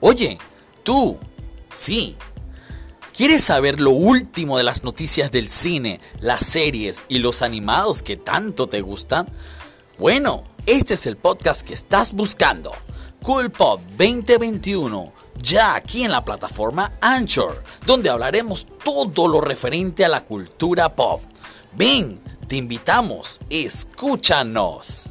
Oye, tú, sí. ¿Quieres saber lo último de las noticias del cine, las series y los animados que tanto te gustan? Bueno, este es el podcast que estás buscando. Cool Pop 2021, ya aquí en la plataforma Anchor, donde hablaremos todo lo referente a la cultura pop. Ven, te invitamos, escúchanos.